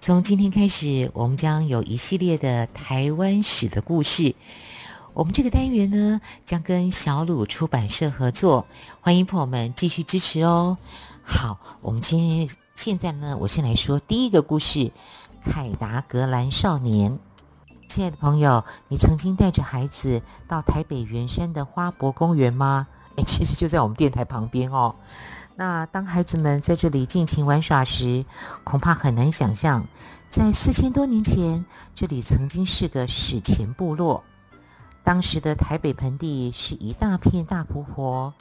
从今天开始，我们将有一系列的台湾史的故事。我们这个单元呢，将跟小鲁出版社合作，欢迎朋友们继续支持哦。好，我们今天现在呢，我先来说第一个故事：凯达格兰少年。亲爱的朋友，你曾经带着孩子到台北圆山的花博公园吗？诶，其实就在我们电台旁边哦。那当孩子们在这里尽情玩耍时，恐怕很难想象，在四千多年前，这里曾经是个史前部落。当时的台北盆地是一大片大湖泊，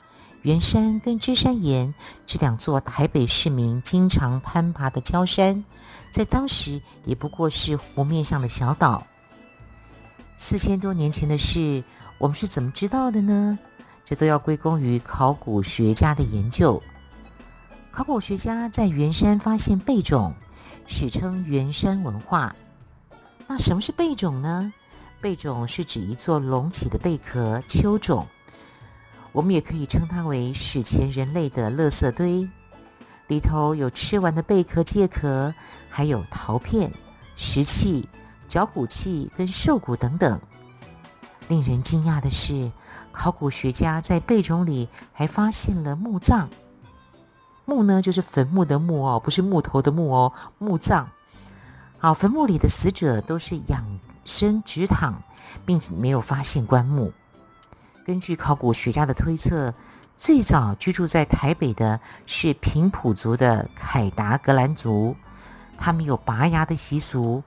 圆山跟芝山岩这两座台北市民经常攀爬的礁山，在当时也不过是湖面上的小岛。四千多年前的事，我们是怎么知道的呢？这都要归功于考古学家的研究。考古学家在圆山发现贝种，史称圆山文化。那什么是贝种呢？贝种是指一座隆起的贝壳丘种，我们也可以称它为史前人类的垃圾堆，里头有吃完的贝壳介壳，还有陶片、石器、脚骨器跟兽骨等等。令人惊讶的是，考古学家在贝种里还发现了墓葬。墓呢，就是坟墓的墓哦，不是木头的木哦，墓葬。好，坟墓里的死者都是仰身直躺，并没有发现棺木。根据考古学家的推测，最早居住在台北的是平埔族的凯达格兰族，他们有拔牙的习俗，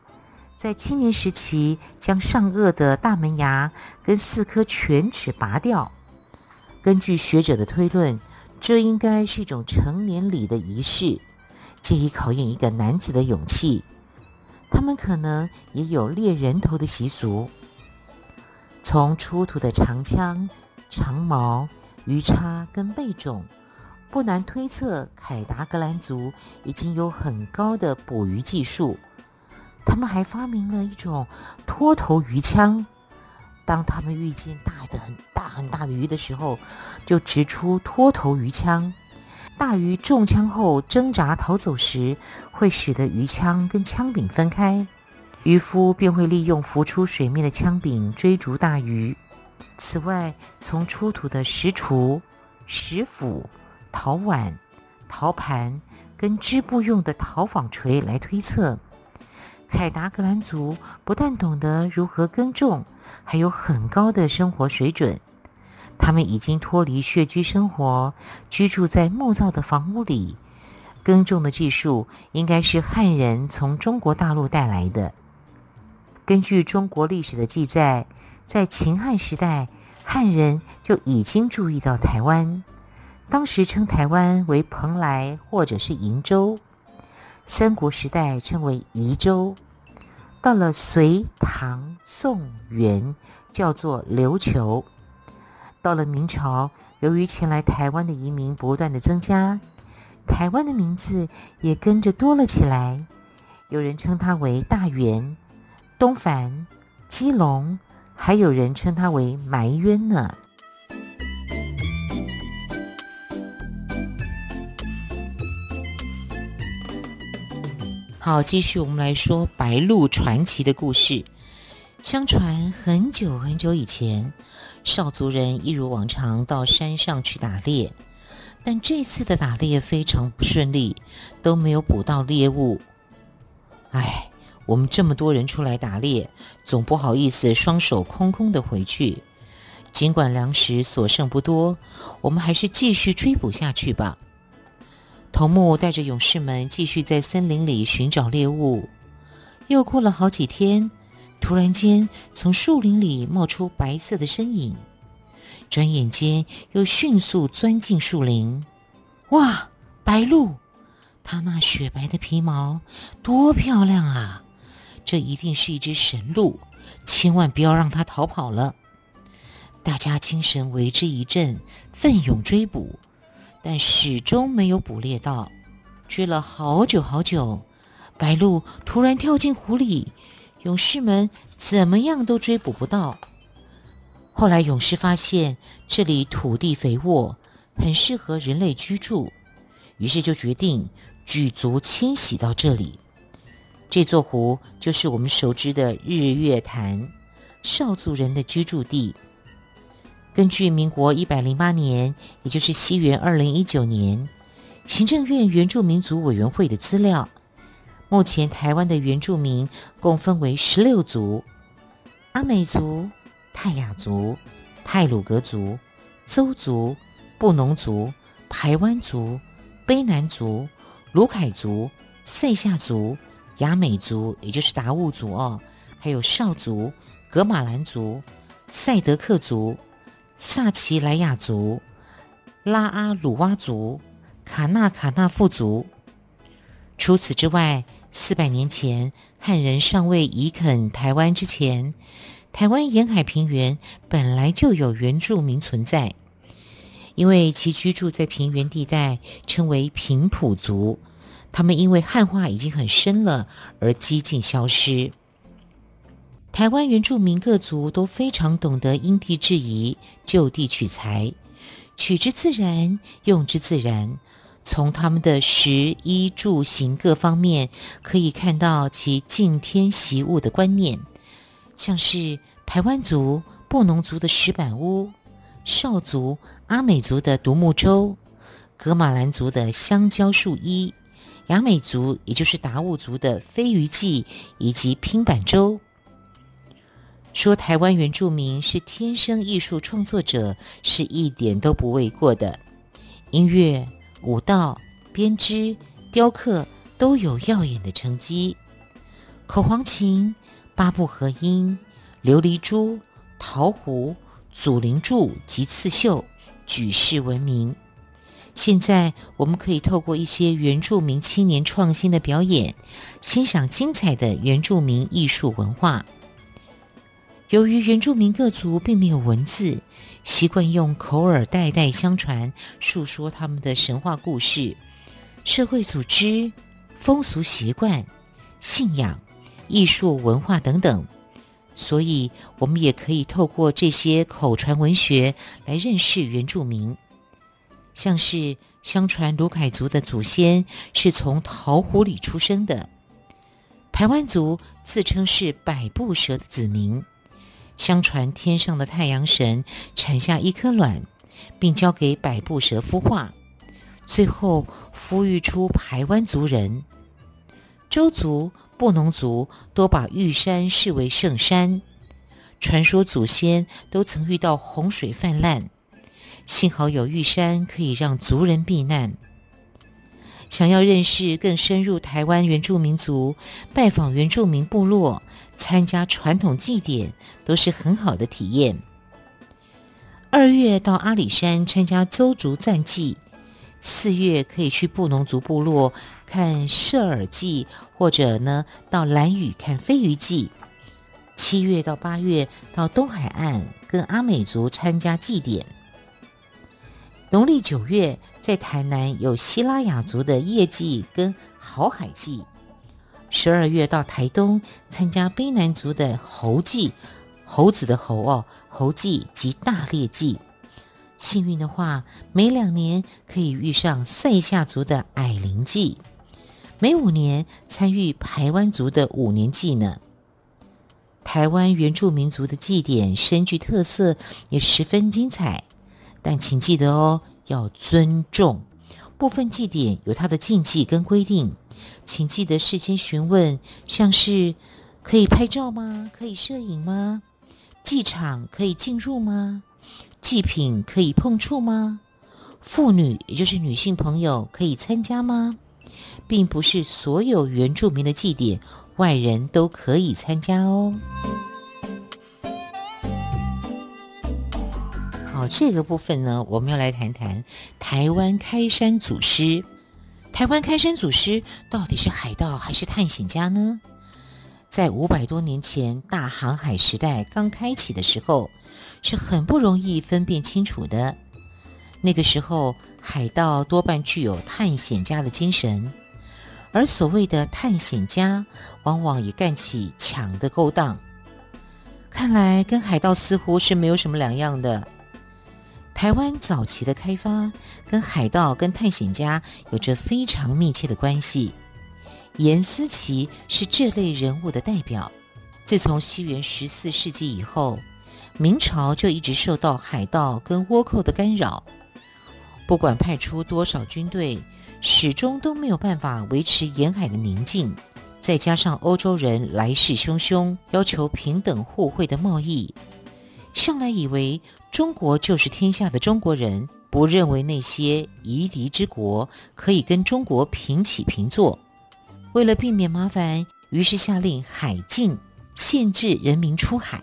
在青年时期将上颚的大门牙跟四颗犬齿拔掉。根据学者的推论。这应该是一种成年礼的仪式，借以考验一个男子的勇气。他们可能也有猎人头的习俗。从出土的长枪、长矛、鱼叉跟贝种，不难推测凯达格兰族已经有很高的捕鱼技术。他们还发明了一种脱头鱼枪。当他们遇见大的很大很大的鱼的时候，就掷出脱头鱼枪。大鱼中枪后挣扎逃走时，会使得鱼枪跟枪柄分开，渔夫便会利用浮出水面的枪柄追逐大鱼。此外，从出土的石锄、石斧、陶碗、陶盘跟织布用的陶纺锤来推测，凯达格兰族不但懂得如何耕种。还有很高的生活水准，他们已经脱离穴居生活，居住在木造的房屋里。耕种的技术应该是汉人从中国大陆带来的。根据中国历史的记载，在秦汉时代，汉人就已经注意到台湾，当时称台湾为蓬莱或者是瀛洲。三国时代称为夷州。到了隋、唐、宋、元，叫做琉球。到了明朝，由于前来台湾的移民不断的增加，台湾的名字也跟着多了起来。有人称它为大员、东藩、基隆，还有人称它为埋渊呢。好，继续我们来说白鹿传奇的故事。相传很久很久以前，少族人一如往常到山上去打猎，但这次的打猎非常不顺利，都没有捕到猎物。唉，我们这么多人出来打猎，总不好意思双手空空的回去。尽管粮食所剩不多，我们还是继续追捕下去吧。头目带着勇士们继续在森林里寻找猎物。又过了好几天，突然间从树林里冒出白色的身影，转眼间又迅速钻进树林。哇，白鹿！它那雪白的皮毛多漂亮啊！这一定是一只神鹿，千万不要让它逃跑了。大家精神为之一振，奋勇追捕，但始终没有捕猎到。追了好久好久，白鹭突然跳进湖里，勇士们怎么样都追捕不到。后来勇士发现这里土地肥沃，很适合人类居住，于是就决定举族迁徙到这里。这座湖就是我们熟知的日月潭，少族人的居住地。根据民国一百零八年，也就是西元二零一九年，行政院原住民族委员会的资料，目前台湾的原住民共分为十六族：阿美族、泰雅族、泰鲁格族、邹族、布农族、排湾族、卑南族、鲁凯族、赛夏族。雅美族，也就是达悟族哦，还有邵族、格马兰族、赛德克族、萨奇莱雅族、拉阿鲁哇族、卡纳卡纳富族。除此之外，四百年前汉人尚未移垦台湾之前，台湾沿海平原本来就有原住民存在，因为其居住在平原地带，称为平埔族。他们因为汉化已经很深了，而几近消失。台湾原住民各族都非常懂得因地制宜、就地取材，取之自然，用之自然。从他们的食衣住行各方面，可以看到其敬天习物的观念，像是台湾族、布农族的石板屋，邵族、阿美族的独木舟，噶玛兰族的香蕉树衣。雅美族，也就是达悟族的飞鱼祭以及拼板舟，说台湾原住民是天生艺术创作者，是一点都不为过的。音乐、舞蹈、编织、雕刻都有耀眼的成绩。口簧琴、八部合音、琉璃珠、陶壶、祖灵柱及刺绣，举世闻名。现在我们可以透过一些原住民青年创新的表演，欣赏精彩的原住民艺术文化。由于原住民各族并没有文字，习惯用口耳代代相传，述说他们的神话故事、社会组织、风俗习惯、信仰、艺术文化等等，所以我们也可以透过这些口传文学来认识原住民。像是相传鲁凯族的祖先是从桃湖里出生的，排湾族自称是百步蛇的子民，相传天上的太阳神产下一颗卵，并交给百步蛇孵化，最后孵育出排湾族人。周族、布农族都把玉山视为圣山，传说祖先都曾遇到洪水泛滥。幸好有玉山可以让族人避难。想要认识更深入台湾原住民族，拜访原住民部落，参加传统祭典，都是很好的体验。二月到阿里山参加邹族赞祭，四月可以去布农族部落看射耳祭，或者呢到兰屿看飞鱼祭。七月到八月到东海岸跟阿美族参加祭典。农历九月，在台南有西拉雅族的夜祭跟好海祭；十二月到台东参加卑南族的猴祭，猴子的猴哦，猴祭及大猎祭。幸运的话，每两年可以遇上赛夏族的矮灵祭，每五年参与排湾族的五年祭呢。台湾原住民族的祭典深具特色，也十分精彩。但请记得哦，要尊重。部分祭典有它的禁忌跟规定，请记得事先询问，像是可以拍照吗？可以摄影吗？祭场可以进入吗？祭品可以碰触吗？妇女，也就是女性朋友，可以参加吗？并不是所有原住民的祭典，外人都可以参加哦。这个部分呢，我们要来谈谈台湾开山祖师。台湾开山祖师到底是海盗还是探险家呢？在五百多年前大航海时代刚开启的时候，是很不容易分辨清楚的。那个时候，海盗多半具有探险家的精神，而所谓的探险家，往往也干起抢的勾当。看来，跟海盗似乎是没有什么两样的。台湾早期的开发，跟海盗、跟探险家有着非常密切的关系。颜思齐是这类人物的代表。自从西元十四世纪以后，明朝就一直受到海盗跟倭寇的干扰。不管派出多少军队，始终都没有办法维持沿海的宁静。再加上欧洲人来势汹汹，要求平等互惠的贸易，向来以为中国就是天下的中国人，不认为那些夷狄之国可以跟中国平起平坐。为了避免麻烦，于是下令海禁，限制人民出海。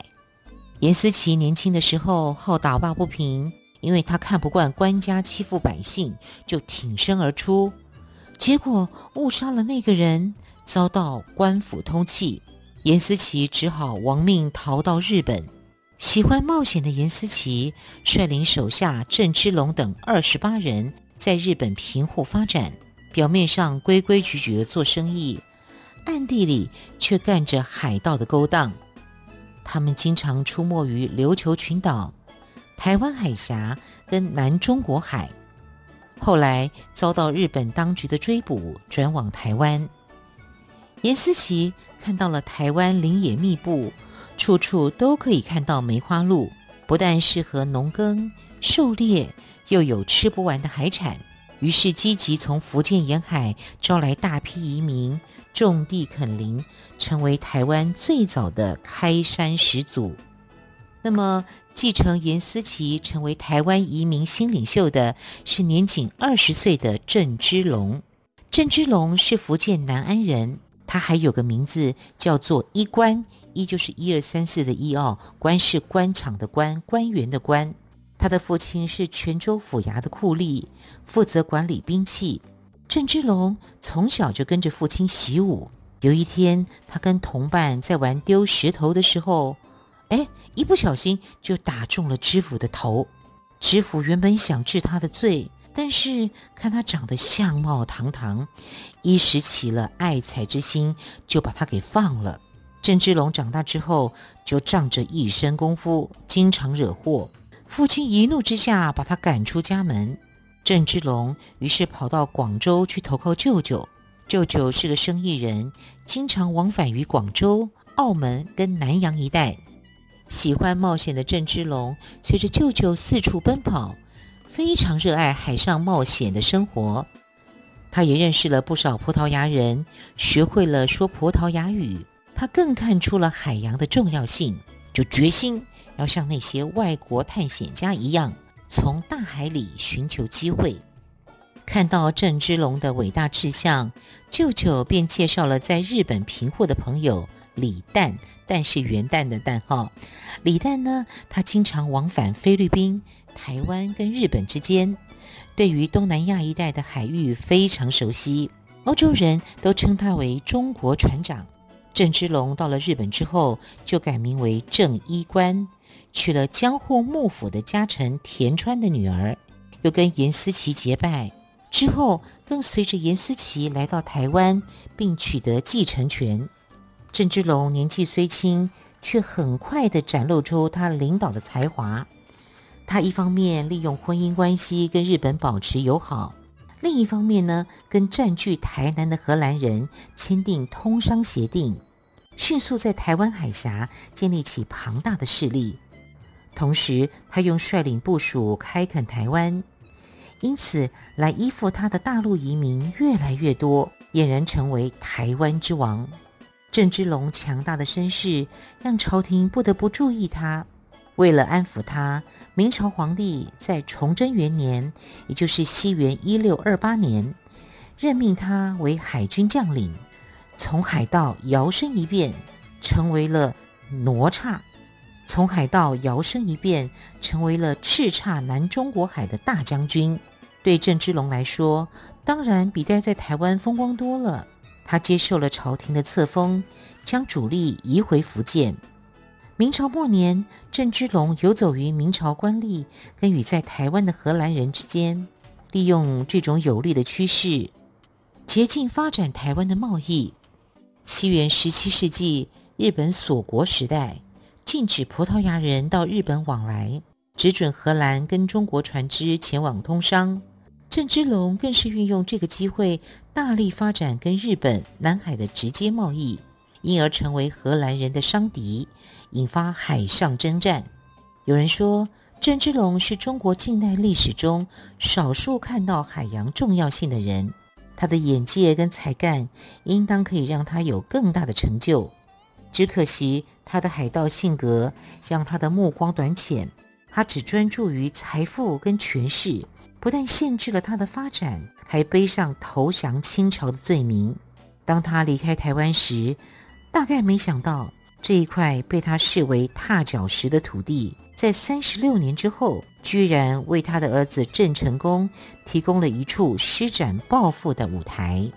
颜思齐年轻的时候好打抱不平。因为他看不惯官家欺负百姓，就挺身而出，结果误杀了那个人，遭到官府通缉。颜思齐只好亡命逃到日本。喜欢冒险的颜思齐率领手下郑芝龙等二十八人在日本平户发展，表面上规规矩矩的做生意，暗地里却干着海盗的勾当。他们经常出没于琉球群岛。台湾海峡跟南中国海，后来遭到日本当局的追捕，转往台湾。颜思齐看到了台湾林野密布，处处都可以看到梅花鹿，不但适合农耕、狩猎，又有吃不完的海产，于是积极从福建沿海招来大批移民，种地垦林，成为台湾最早的开山始祖。那么，继承颜思齐成为台湾移民新领袖的是年仅二十岁的郑芝龙。郑芝龙是福建南安人，他还有个名字叫做一官，一就是一二三四的一哦，官是官场的官，官员的官。他的父亲是泉州府衙的酷吏，负责管理兵器。郑芝龙从小就跟着父亲习武。有一天，他跟同伴在玩丢石头的时候，哎，一不小心就打中了知府的头。知府原本想治他的罪，但是看他长得相貌堂堂，一时起了爱才之心，就把他给放了。郑芝龙长大之后，就仗着一身功夫，经常惹祸。父亲一怒之下，把他赶出家门。郑芝龙于是跑到广州去投靠舅舅。舅舅是个生意人，经常往返于广州、澳门跟南洋一带。喜欢冒险的郑芝龙随着舅舅四处奔跑，非常热爱海上冒险的生活。他也认识了不少葡萄牙人，学会了说葡萄牙语。他更看出了海洋的重要性，就决心要像那些外国探险家一样，从大海里寻求机会。看到郑芝龙的伟大志向，舅舅便介绍了在日本平户的朋友。李旦，旦是元旦的旦号。李旦呢，他经常往返菲律宾、台湾跟日本之间，对于东南亚一带的海域非常熟悉。欧洲人都称他为中国船长。郑芝龙到了日本之后，就改名为郑一官，娶了江户幕府的家臣田川的女儿，又跟颜思齐结拜。之后更随着颜思齐来到台湾，并取得继承权。郑芝龙年纪虽轻，却很快地展露出他领导的才华。他一方面利用婚姻关系跟日本保持友好，另一方面呢，跟占据台南的荷兰人签订通商协定，迅速在台湾海峡建立起庞大的势力。同时，他又率领部属开垦台湾，因此来依附他的大陆移民越来越多，俨然成为台湾之王。郑芝龙强大的身世让朝廷不得不注意他。为了安抚他，明朝皇帝在崇祯元年，也就是西元一六二八年，任命他为海军将领，从海盗摇身一变，成为了哪吒；从海盗摇身一变，成为了叱咤南中国海的大将军。对郑芝龙来说，当然比待在台湾风光多了。他接受了朝廷的册封，将主力移回福建。明朝末年，郑芝龙游走于明朝官吏跟与在台湾的荷兰人之间，利用这种有利的趋势，竭尽发展台湾的贸易。西元十七世纪，日本锁国时代，禁止葡萄牙人到日本往来，只准荷兰跟中国船只前往通商。郑芝龙更是运用这个机会，大力发展跟日本、南海的直接贸易，因而成为荷兰人的商敌，引发海上征战。有人说，郑芝龙是中国近代历史中少数看到海洋重要性的人。他的眼界跟才干，应当可以让他有更大的成就。只可惜他的海盗性格，让他的目光短浅。他只专注于财富跟权势，不但限制了他的发展，还背上投降清朝的罪名。当他离开台湾时，大概没想到这一块被他视为踏脚石的土地。在三十六年之后，居然为他的儿子郑成功提供了一处施展抱负的舞台。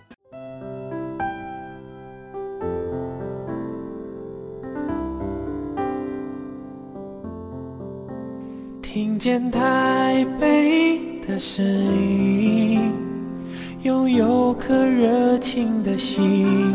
听见台北的声音，拥有颗热情的心，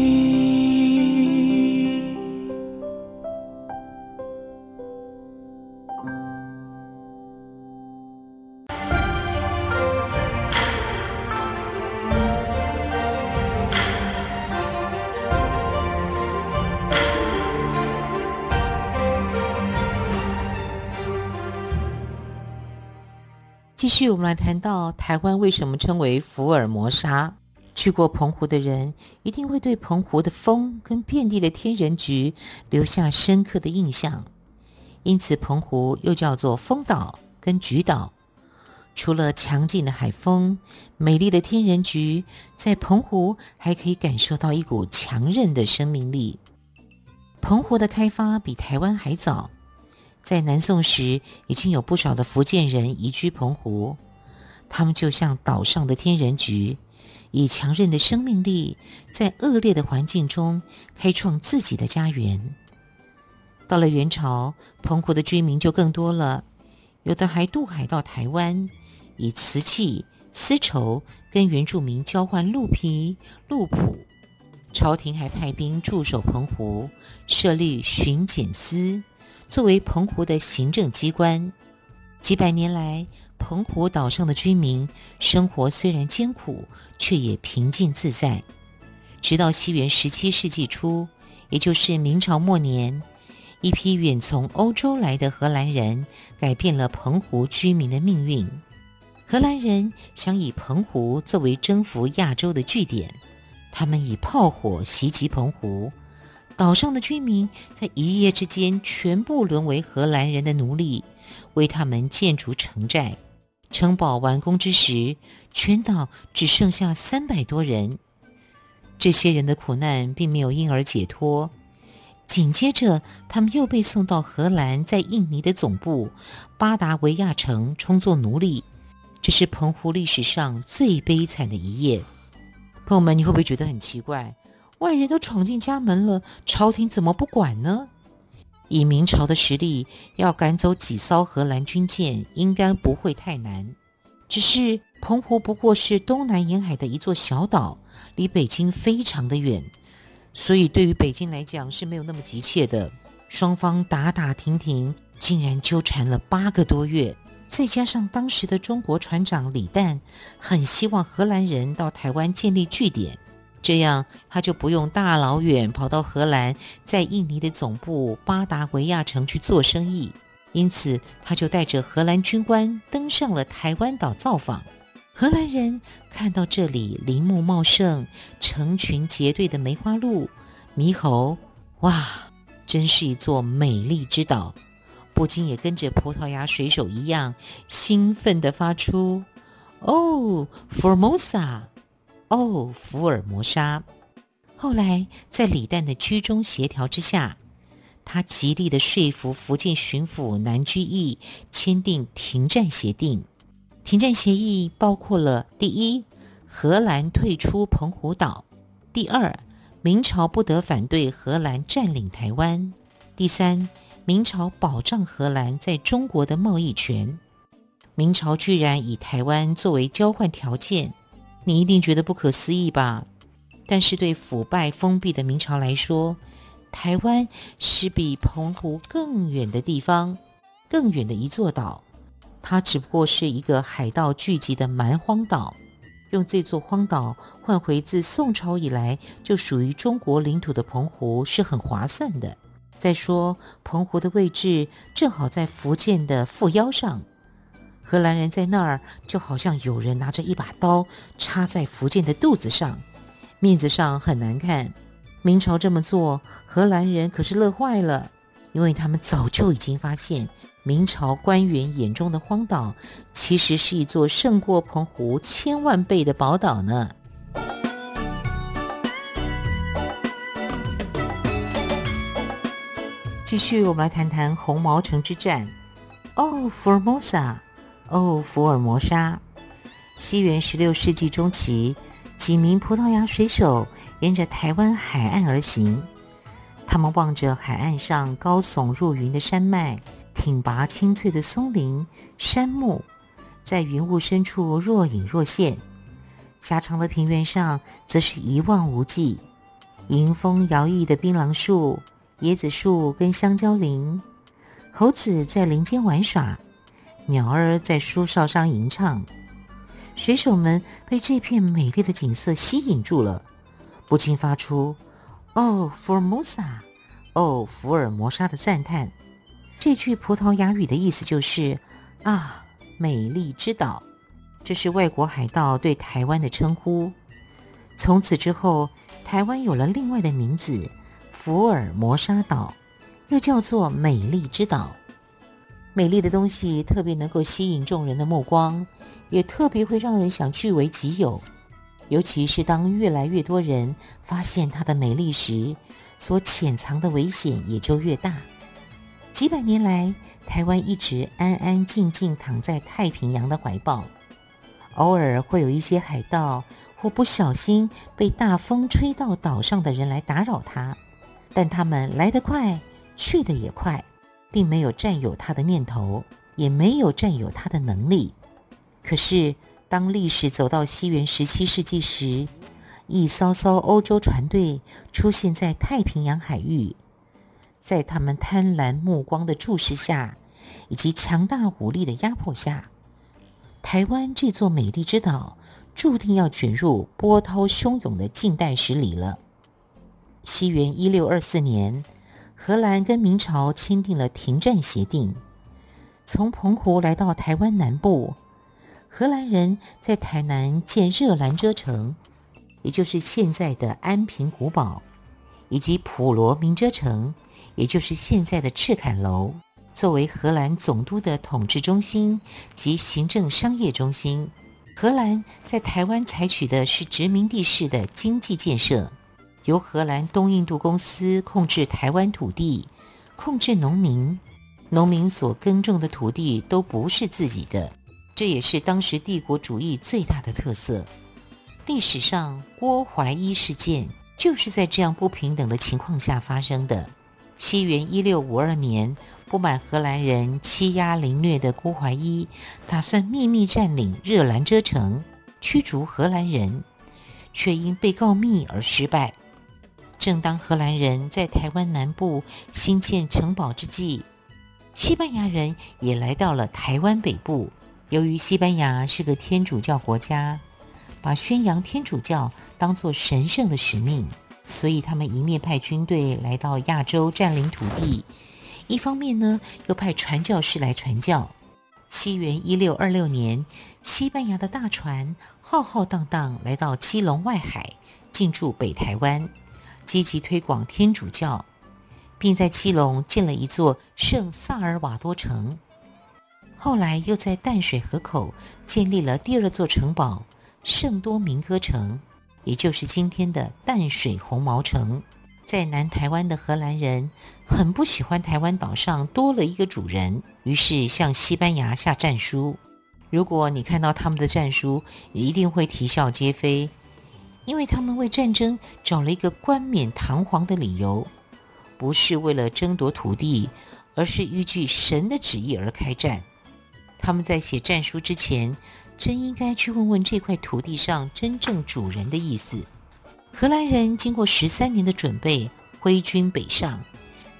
继续，我们来谈到台湾为什么称为福尔摩沙。去过澎湖的人一定会对澎湖的风跟遍地的天人菊留下深刻的印象，因此澎湖又叫做风岛跟菊岛。除了强劲的海风、美丽的天人菊，在澎湖还可以感受到一股强韧的生命力。澎湖的开发比台湾还早。在南宋时，已经有不少的福建人移居澎湖，他们就像岛上的天人菊，以强韧的生命力，在恶劣的环境中开创自己的家园。到了元朝，澎湖的居民就更多了，有的还渡海到台湾，以瓷器、丝绸跟原住民交换鹿皮、鹿脯。朝廷还派兵驻守澎湖，设立巡检司。作为澎湖的行政机关，几百年来，澎湖岛上的居民生活虽然艰苦，却也平静自在。直到西元十七世纪初，也就是明朝末年，一批远从欧洲来的荷兰人改变了澎湖居民的命运。荷兰人想以澎湖作为征服亚洲的据点，他们以炮火袭击澎湖。岛上的居民在一夜之间全部沦为荷兰人的奴隶，为他们建筑城寨。城堡完工之时，全岛只剩下三百多人。这些人的苦难并没有因而解脱。紧接着，他们又被送到荷兰在印尼的总部巴达维亚城，充作奴隶。这是澎湖历史上最悲惨的一页。朋友们，你会不会觉得很奇怪？外人都闯进家门了，朝廷怎么不管呢？以明朝的实力，要赶走几艘荷兰军舰，应该不会太难。只是澎湖不过是东南沿海的一座小岛，离北京非常的远，所以对于北京来讲是没有那么急切的。双方打打停停，竟然纠缠了八个多月。再加上当时的中国船长李旦很希望荷兰人到台湾建立据点。这样，他就不用大老远跑到荷兰，在印尼的总部巴达维亚城去做生意。因此，他就带着荷兰军官登上了台湾岛造访。荷兰人看到这里林木茂盛、成群结队的梅花鹿、猕猴，哇，真是一座美丽之岛，不禁也跟着葡萄牙水手一样兴奋地发出：“哦，Formosa！” 哦，福尔摩沙。后来，在李旦的居中协调之下，他极力的说服福建巡抚南居易签订停战协定。停战协议包括了：第一，荷兰退出澎湖岛；第二，明朝不得反对荷兰占领台湾；第三，明朝保障荷兰在中国的贸易权。明朝居然以台湾作为交换条件，你一定觉得不可思议吧？但是对腐败封闭的明朝来说，台湾是比澎湖更远的地方，更远的一座岛。它只不过是一个海盗聚集的蛮荒岛，用这座荒岛换回自宋朝以来就属于中国领土的澎湖是很划算的。再说，澎湖的位置正好在福建的腹腰上，荷兰人在那儿就好像有人拿着一把刀插在福建的肚子上，面子上很难看。明朝这么做，荷兰人可是乐坏了，因为他们早就已经发现。明朝官员眼中的荒岛，其实是一座胜过澎湖千万倍的宝岛呢。继续，我们来谈谈红毛城之战。哦，，Formosa，哦，福尔摩沙。西元十六世纪中期，几名葡萄牙水手沿着台湾海岸而行，他们望着海岸上高耸入云的山脉。挺拔青翠的松林、杉木，在云雾深处若隐若现；狭长的平原上，则是一望无际。迎风摇曳的槟榔树、椰子树跟香蕉林，猴子在林间玩耍，鸟儿在树梢上吟唱。水手们被这片美丽的景色吸引住了，不禁发出“哦，福尔摩沙，哦，福尔摩沙”的赞叹。这句葡萄牙语的意思就是“啊，美丽之岛”，这是外国海盗对台湾的称呼。从此之后，台湾有了另外的名字——福尔摩沙岛，又叫做美丽之岛。美丽的东西特别能够吸引众人的目光，也特别会让人想据为己有。尤其是当越来越多人发现它的美丽时，所潜藏的危险也就越大。几百年来，台湾一直安安静静躺在太平洋的怀抱。偶尔会有一些海盗或不小心被大风吹到岛上的人来打扰它，但他们来得快，去得也快，并没有占有它的念头，也没有占有它的能力。可是，当历史走到西元十七世纪时，一艘艘欧洲船队出现在太平洋海域。在他们贪婪目光的注视下，以及强大武力的压迫下，台湾这座美丽之岛注定要卷入波涛汹涌的近代史里了。西元一六二四年，荷兰跟明朝签订了停战协定，从澎湖来到台湾南部，荷兰人在台南建热兰遮城，也就是现在的安平古堡，以及普罗民遮城。也就是现在的赤坎楼，作为荷兰总督的统治中心及行政商业中心，荷兰在台湾采取的是殖民地式的经济建设，由荷兰东印度公司控制台湾土地，控制农民，农民所耕种的土地都不是自己的，这也是当时帝国主义最大的特色。历史上郭怀一事件就是在这样不平等的情况下发生的。西元一六五二年，不满荷兰人欺压凌虐的郭怀一，打算秘密占领热兰遮城，驱逐荷兰人，却因被告密而失败。正当荷兰人在台湾南部兴建城堡之际，西班牙人也来到了台湾北部。由于西班牙是个天主教国家，把宣扬天主教当作神圣的使命。所以，他们一面派军队来到亚洲占领土地，一方面呢，又派传教士来传教。西元一六二六年，西班牙的大船浩浩荡荡来到基隆外海，进驻北台湾，积极推广天主教，并在基隆建了一座圣萨尔瓦多城。后来又在淡水河口建立了第二座城堡——圣多明哥城。也就是今天的淡水红毛城，在南台湾的荷兰人很不喜欢台湾岛上多了一个主人，于是向西班牙下战书。如果你看到他们的战书，一定会啼笑皆非，因为他们为战争找了一个冠冕堂皇的理由，不是为了争夺土地，而是依据神的旨意而开战。他们在写战书之前，真应该去问问这块土地上真正主人的意思。荷兰人经过十三年的准备，挥军北上，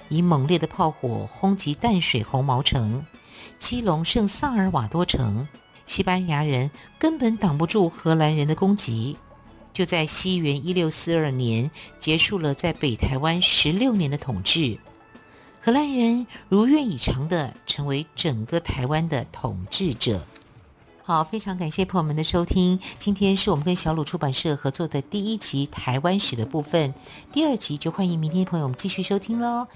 以猛烈的炮火轰击淡水红毛城、基隆圣萨尔瓦多城。西班牙人根本挡不住荷兰人的攻击，就在西元一六四二年结束了在北台湾十六年的统治。荷兰人如愿以偿地成为整个台湾的统治者。好，非常感谢朋友们的收听。今天是我们跟小鲁出版社合作的第一集台湾史的部分，第二集就欢迎明天朋友们继续收听喽。